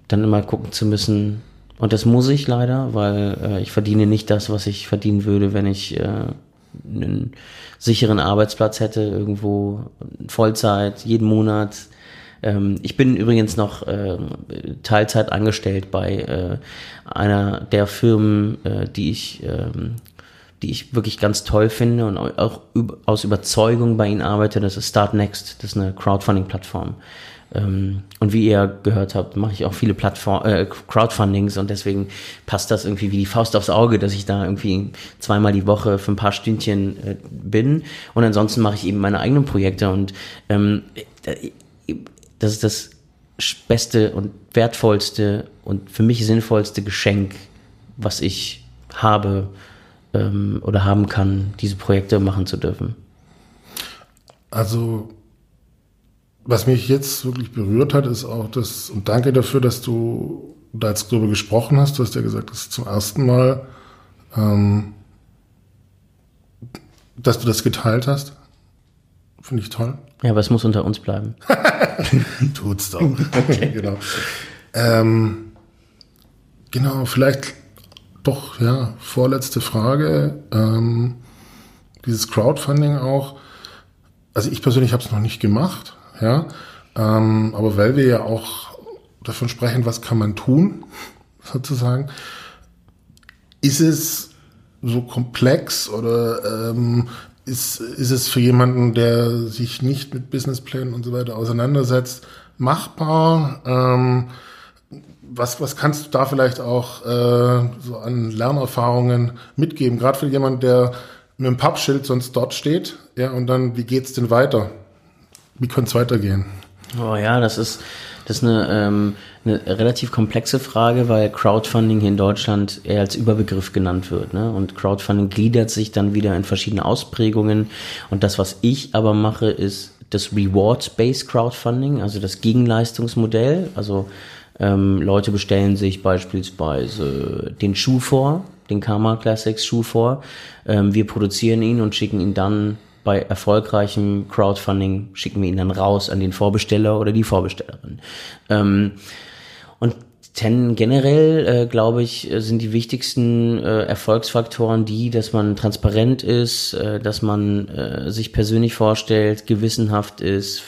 dann immer gucken zu müssen, und das muss ich leider, weil äh, ich verdiene nicht das, was ich verdienen würde, wenn ich äh, einen sicheren Arbeitsplatz hätte, irgendwo Vollzeit, jeden Monat ähm, ich bin übrigens noch äh, Teilzeit angestellt bei äh, einer der Firmen, äh, die ich ähm, die ich wirklich ganz toll finde und auch aus Überzeugung bei ihnen arbeite. Das ist Start Next, das ist eine Crowdfunding-Plattform. Ähm, und wie ihr gehört habt, mache ich auch viele Plattform, äh, Crowdfundings und deswegen passt das irgendwie wie die Faust aufs Auge, dass ich da irgendwie zweimal die Woche für ein paar Stündchen äh, bin. Und ansonsten mache ich eben meine eigenen Projekte und ähm, das ist das beste und wertvollste und für mich sinnvollste Geschenk, was ich habe ähm, oder haben kann, diese Projekte machen zu dürfen. Also, was mich jetzt wirklich berührt hat, ist auch das, und danke dafür, dass du da jetzt darüber gesprochen hast. Du hast ja gesagt, das ist zum ersten Mal, ähm, dass du das geteilt hast. Finde ich toll. Ja, aber es muss unter uns bleiben. Tut's doch. Okay. genau. Ähm, genau, vielleicht doch, ja, vorletzte Frage. Ähm, dieses Crowdfunding auch. Also ich persönlich habe es noch nicht gemacht, ja. Ähm, aber weil wir ja auch davon sprechen, was kann man tun, sozusagen, ist es so komplex oder ähm, ist, ist es für jemanden, der sich nicht mit Businessplänen und so weiter auseinandersetzt, machbar? Ähm, was, was kannst du da vielleicht auch äh, so an Lernerfahrungen mitgeben? Gerade für jemanden, der mit dem Pappschild sonst dort steht. Ja, und dann, wie geht's denn weiter? Wie könnte es weitergehen? Oh ja, das ist, das ist eine, ähm, eine relativ komplexe Frage, weil Crowdfunding hier in Deutschland eher als Überbegriff genannt wird. Ne? Und Crowdfunding gliedert sich dann wieder in verschiedene Ausprägungen. Und das, was ich aber mache, ist das Reward-Based Crowdfunding, also das Gegenleistungsmodell. Also ähm, Leute bestellen sich beispielsweise den Schuh vor, den Karma Classics Schuh vor. Ähm, wir produzieren ihn und schicken ihn dann bei erfolgreichem Crowdfunding, schicken wir ihn dann raus an den Vorbesteller oder die Vorbestellerin. Ähm, und ten, generell, äh, glaube ich, sind die wichtigsten äh, Erfolgsfaktoren die, dass man transparent ist, äh, dass man äh, sich persönlich vorstellt, gewissenhaft ist,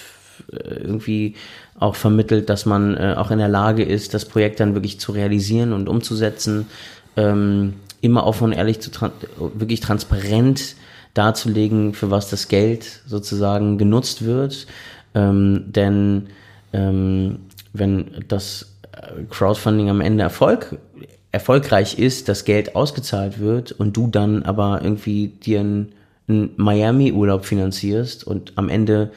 äh, irgendwie auch vermittelt, dass man äh, auch in der Lage ist, das Projekt dann wirklich zu realisieren und umzusetzen, ähm, immer offen und ehrlich zu tran wirklich transparent darzulegen, für was das Geld sozusagen genutzt wird. Ähm, denn ähm, wenn das Crowdfunding am Ende Erfolg, erfolgreich ist, das Geld ausgezahlt wird und du dann aber irgendwie dir einen, einen Miami-Urlaub finanzierst und am Ende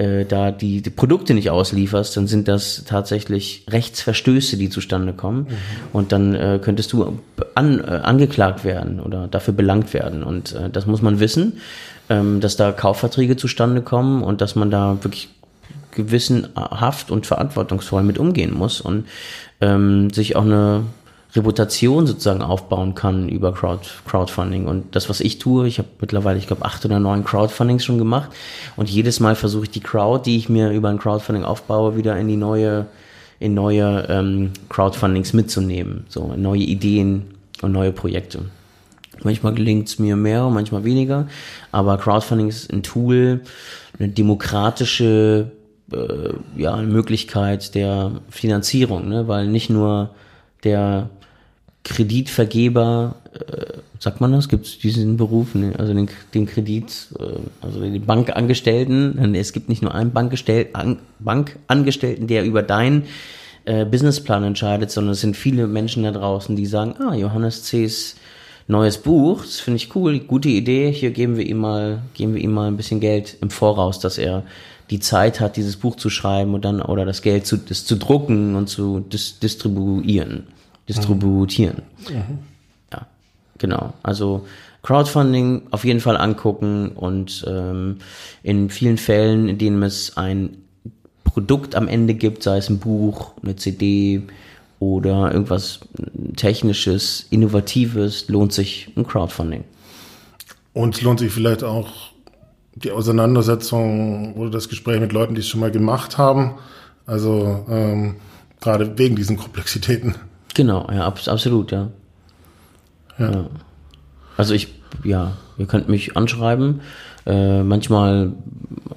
äh, da die, die, Produkte nicht auslieferst, dann sind das tatsächlich Rechtsverstöße, die zustande kommen. Mhm. Und dann äh, könntest du an, äh, angeklagt werden oder dafür belangt werden. Und äh, das muss man wissen, ähm, dass da Kaufverträge zustande kommen und dass man da wirklich gewissenhaft und verantwortungsvoll mit umgehen muss und ähm, sich auch eine Reputation sozusagen aufbauen kann über Crowd, Crowdfunding. Und das, was ich tue, ich habe mittlerweile, ich glaube, acht oder neun Crowdfundings schon gemacht. Und jedes Mal versuche ich die Crowd, die ich mir über ein Crowdfunding aufbaue, wieder in die neue, in neue ähm, Crowdfundings mitzunehmen. So neue Ideen und neue Projekte. Manchmal gelingt es mir mehr, manchmal weniger. Aber Crowdfunding ist ein Tool, eine demokratische äh, ja, Möglichkeit der Finanzierung, ne? weil nicht nur der Kreditvergeber, äh, sagt man das, gibt es diesen Beruf, also den, den Kredit, äh, also den Bankangestellten, es gibt nicht nur einen Bankgestell, an, Bankangestellten, der über deinen äh, Businessplan entscheidet, sondern es sind viele Menschen da draußen, die sagen, ah, Johannes C.'s neues Buch, das finde ich cool, gute Idee, hier geben wir ihm mal, geben wir ihm mal ein bisschen Geld im Voraus, dass er die Zeit hat, dieses Buch zu schreiben und dann oder das Geld zu, das zu drucken und zu dis distribuieren, distributieren. Mhm. Ja, genau. Also Crowdfunding auf jeden Fall angucken und ähm, in vielen Fällen, in denen es ein Produkt am Ende gibt, sei es ein Buch, eine CD oder irgendwas Technisches, Innovatives, lohnt sich ein Crowdfunding. Und lohnt sich vielleicht auch die Auseinandersetzung oder das Gespräch mit Leuten, die es schon mal gemacht haben. Also ähm, gerade wegen diesen Komplexitäten. Genau, ja, ab, absolut, ja. ja. ja. Also ich, ja, ihr könnt mich anschreiben. Äh, manchmal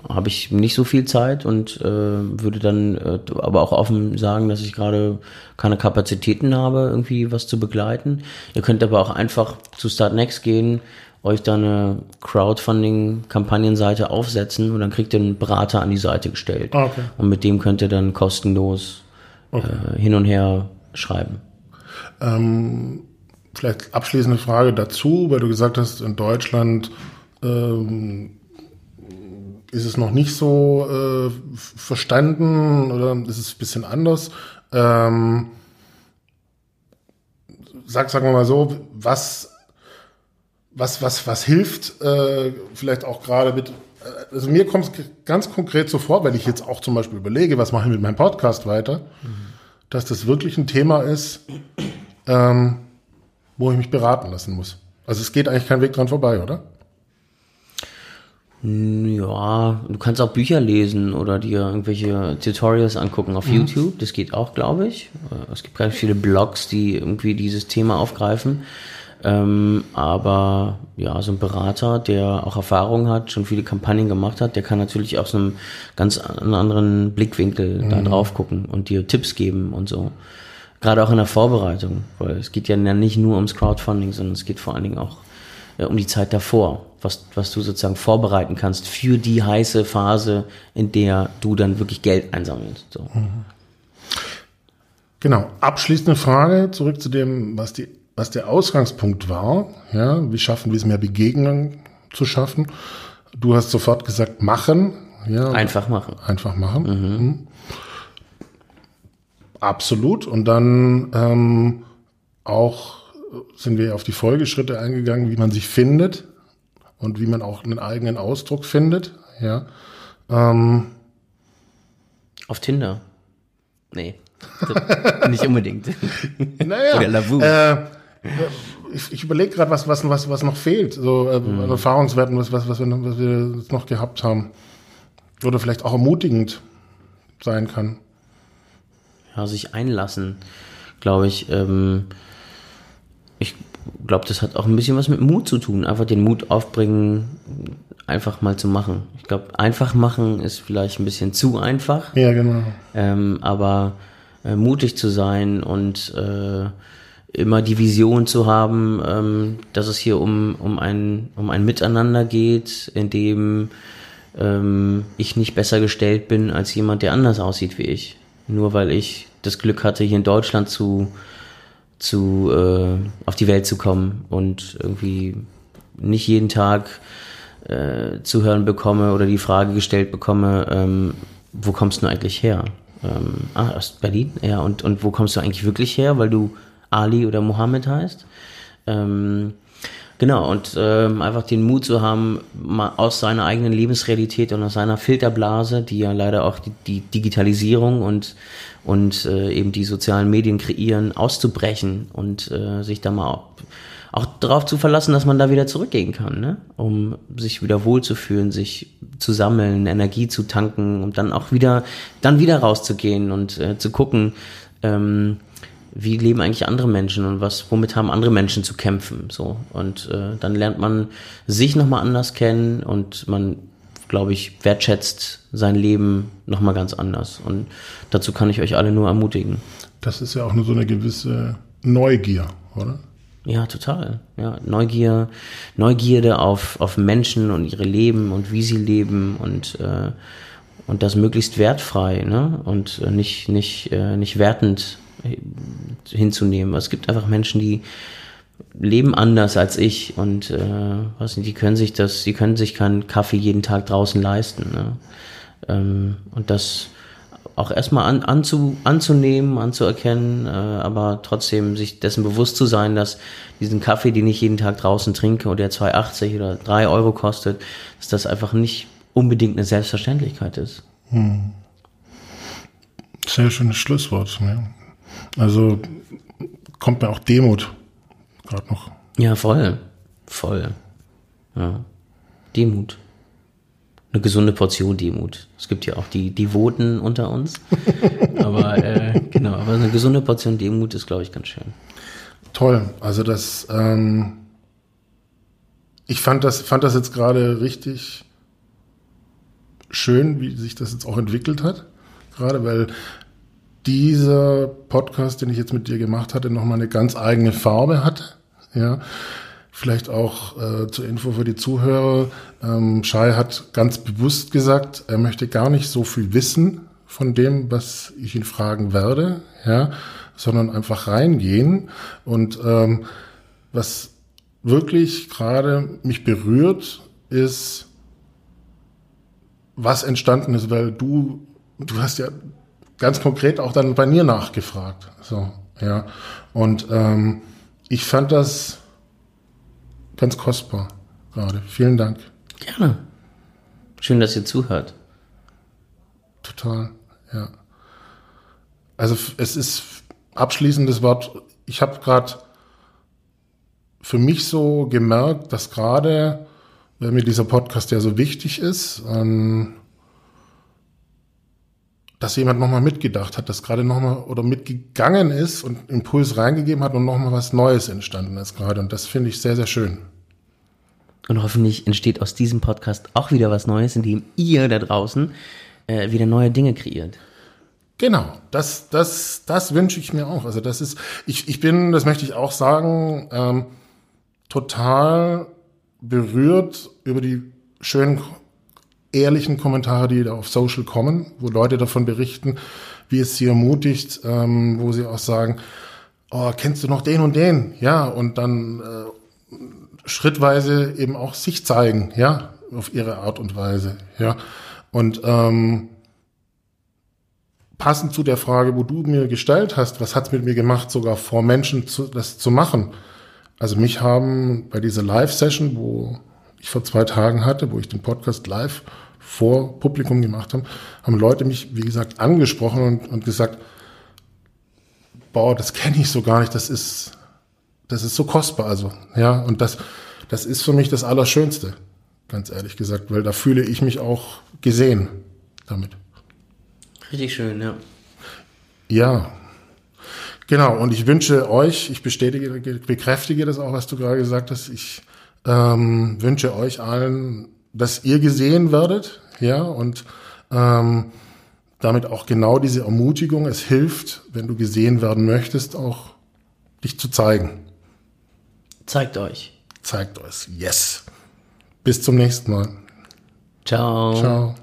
habe ich nicht so viel Zeit und äh, würde dann äh, aber auch offen sagen, dass ich gerade keine Kapazitäten habe, irgendwie was zu begleiten. Ihr könnt aber auch einfach zu Start Next gehen euch da eine Crowdfunding-Kampagnenseite aufsetzen und dann kriegt ihr einen Berater an die Seite gestellt. Ah, okay. Und mit dem könnt ihr dann kostenlos okay. äh, hin und her schreiben. Ähm, vielleicht abschließende Frage dazu, weil du gesagt hast, in Deutschland ähm, ist es noch nicht so äh, verstanden oder ist es ein bisschen anders. Ähm, sag, sagen wir mal so, was was, was, was hilft, äh, vielleicht auch gerade mit, äh, also mir kommt es ganz konkret so vor, wenn ich jetzt auch zum Beispiel überlege, was mache ich mit meinem Podcast weiter, mhm. Dass das wirklich ein Thema ist, ähm, wo ich mich beraten lassen muss. Also es geht eigentlich kein Weg dran vorbei, oder? Hm, ja, du kannst auch Bücher lesen oder dir irgendwelche Tutorials angucken auf mhm. YouTube. Das geht auch, glaube ich. Es gibt ganz viele Blogs, die irgendwie dieses Thema aufgreifen. Ähm, aber ja, so ein Berater, der auch Erfahrung hat, schon viele Kampagnen gemacht hat, der kann natürlich aus einem ganz anderen Blickwinkel mhm. da drauf gucken und dir Tipps geben und so. Gerade auch in der Vorbereitung, weil es geht ja nicht nur ums Crowdfunding, sondern es geht vor allen Dingen auch äh, um die Zeit davor, was, was du sozusagen vorbereiten kannst für die heiße Phase, in der du dann wirklich Geld einsammelst. So. Mhm. Genau. Abschließende Frage zurück zu dem, was die was der Ausgangspunkt war, ja, wie schaffen wir es mehr Begegnungen zu schaffen. Du hast sofort gesagt, machen. Ja, einfach machen. Einfach machen. Mhm. Mhm. Absolut. Und dann ähm, auch sind wir auf die Folgeschritte eingegangen, wie man sich findet und wie man auch einen eigenen Ausdruck findet. Ja. Ähm, auf Tinder? Nee. nicht unbedingt. Naja. Oder Lavu. Äh, ich, ich überlege gerade, was, was, was, was noch fehlt. So äh, mhm. Erfahrungswerten, was, was, was, wir, was wir noch gehabt haben. Oder vielleicht auch ermutigend sein kann. Ja, sich einlassen, glaube ich. Ähm, ich glaube, das hat auch ein bisschen was mit Mut zu tun. Einfach den Mut aufbringen, einfach mal zu machen. Ich glaube, einfach machen ist vielleicht ein bisschen zu einfach. Ja, genau. Ähm, aber äh, mutig zu sein und äh, immer die Vision zu haben, ähm, dass es hier um, um, ein, um ein Miteinander geht, in dem ähm, ich nicht besser gestellt bin als jemand, der anders aussieht wie ich. Nur weil ich das Glück hatte, hier in Deutschland zu, zu äh, auf die Welt zu kommen und irgendwie nicht jeden Tag äh, zu hören bekomme oder die Frage gestellt bekomme, ähm, wo kommst du eigentlich her? Ähm, ah, aus Berlin? Ja, und, und wo kommst du eigentlich wirklich her, weil du Ali oder Mohammed heißt? Ähm, genau, und ähm, einfach den Mut zu haben, mal aus seiner eigenen Lebensrealität und aus seiner Filterblase, die ja leider auch die, die Digitalisierung und, und äh, eben die sozialen Medien kreieren, auszubrechen und äh, sich da mal auch darauf zu verlassen, dass man da wieder zurückgehen kann, ne? um sich wieder wohlzufühlen, sich zu sammeln, Energie zu tanken, um dann auch wieder, dann wieder rauszugehen und äh, zu gucken, ähm, wie leben eigentlich andere Menschen und was, womit haben andere Menschen zu kämpfen, so. Und äh, dann lernt man sich nochmal anders kennen und man, glaube ich, wertschätzt sein Leben nochmal ganz anders. Und dazu kann ich euch alle nur ermutigen. Das ist ja auch nur so eine gewisse Neugier, oder? Ja, total. Ja, Neugier, Neugierde auf, auf Menschen und ihre Leben und wie sie leben und, äh, und das möglichst wertfrei, ne? Und äh, nicht, nicht, äh, nicht wertend hinzunehmen. Es gibt einfach Menschen, die leben anders als ich und äh, was nicht, die können sich das, die können sich keinen Kaffee jeden Tag draußen leisten. Ne? Ähm, und das auch erstmal an, anzu, anzunehmen, anzuerkennen, äh, aber trotzdem sich dessen bewusst zu sein, dass diesen Kaffee, den ich jeden Tag draußen trinke und der 2,80 oder 3 Euro kostet, dass das einfach nicht unbedingt eine Selbstverständlichkeit ist. Hm. Sehr schönes Schlusswort. Ja. Also kommt mir auch Demut gerade noch. Ja, voll. Voll. Ja. Demut eine gesunde Portion Demut. Es gibt ja auch die Devoten unter uns. aber äh, genau, aber eine gesunde Portion Demut ist, glaube ich, ganz schön. Toll. Also das, ähm, ich fand das, fand das jetzt gerade richtig schön, wie sich das jetzt auch entwickelt hat. Gerade weil dieser Podcast, den ich jetzt mit dir gemacht hatte, nochmal eine ganz eigene Farbe hatte. Ja, Vielleicht auch äh, zur Info für die Zuhörer. Ähm, Shai hat ganz bewusst gesagt, er möchte gar nicht so viel wissen von dem, was ich ihn fragen werde, ja, sondern einfach reingehen. Und ähm, was wirklich gerade mich berührt, ist, was entstanden ist, weil du, du hast ja ganz konkret auch dann bei mir nachgefragt. So, ja. Und ähm, ich fand das ganz kostbar gerade. Vielen Dank. Gerne. Schön, dass ihr zuhört. Total, ja. Also es ist abschließendes Wort. Ich habe gerade für mich so gemerkt, dass gerade, weil mir dieser Podcast ja so wichtig ist, ähm, dass jemand nochmal mitgedacht hat, dass gerade nochmal oder mitgegangen ist und Impuls reingegeben hat und nochmal was Neues entstanden ist gerade. Und das finde ich sehr, sehr schön. Und hoffentlich entsteht aus diesem Podcast auch wieder was Neues, indem ihr da draußen äh, wieder neue Dinge kreiert. Genau, das, das, das wünsche ich mir auch. Also das ist, ich, ich bin, das möchte ich auch sagen, ähm, total berührt über die schönen ehrlichen Kommentare, die da auf Social kommen, wo Leute davon berichten, wie es sie ermutigt, ähm, wo sie auch sagen, oh, kennst du noch den und den? Ja, und dann äh, schrittweise eben auch sich zeigen, ja, auf ihre Art und Weise, ja. Und ähm, passend zu der Frage, wo du mir gestellt hast, was hat's mit mir gemacht, sogar vor Menschen zu, das zu machen. Also mich haben bei dieser Live-Session, wo ich vor zwei Tagen hatte, wo ich den Podcast live vor Publikum gemacht habe, haben Leute mich, wie gesagt, angesprochen und, und gesagt, boah, das kenne ich so gar nicht, das ist, das ist so kostbar, also, ja, und das, das ist für mich das Allerschönste, ganz ehrlich gesagt, weil da fühle ich mich auch gesehen damit. Richtig schön, ja. Ja, genau, und ich wünsche euch, ich bestätige, bekräftige das auch, was du gerade gesagt hast, ich ähm, wünsche euch allen, dass ihr gesehen werdet, ja, und ähm, damit auch genau diese Ermutigung, es hilft, wenn du gesehen werden möchtest, auch dich zu zeigen. Zeigt euch. Zeigt euch. Yes. Bis zum nächsten Mal. Ciao. Ciao.